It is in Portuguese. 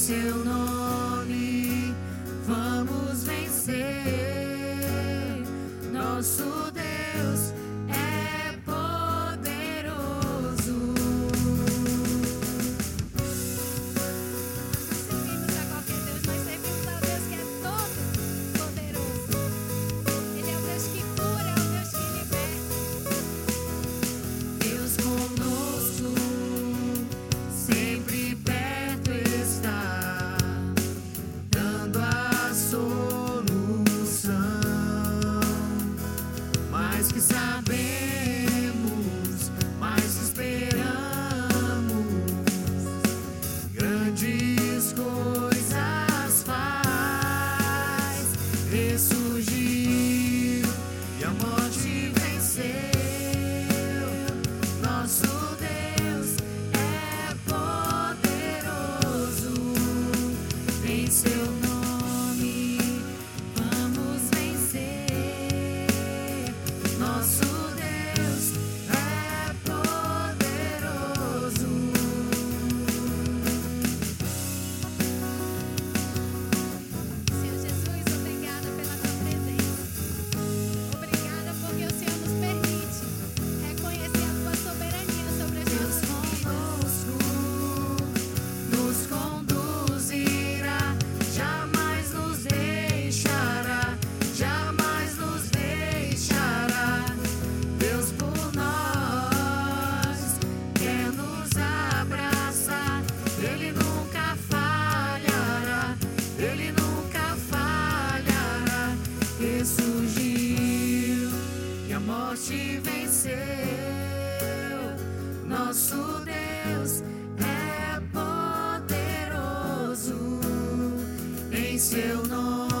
seu nome vamos vencer. Nosso Deus é poderoso. Servimos a qualquer Deus, mas servimos ao Deus que é todo poderoso. Ele é o Deus que cura, é o Deus que liberta. Deus conosco sempre. disco. nosso Deus é poderoso em seu nome.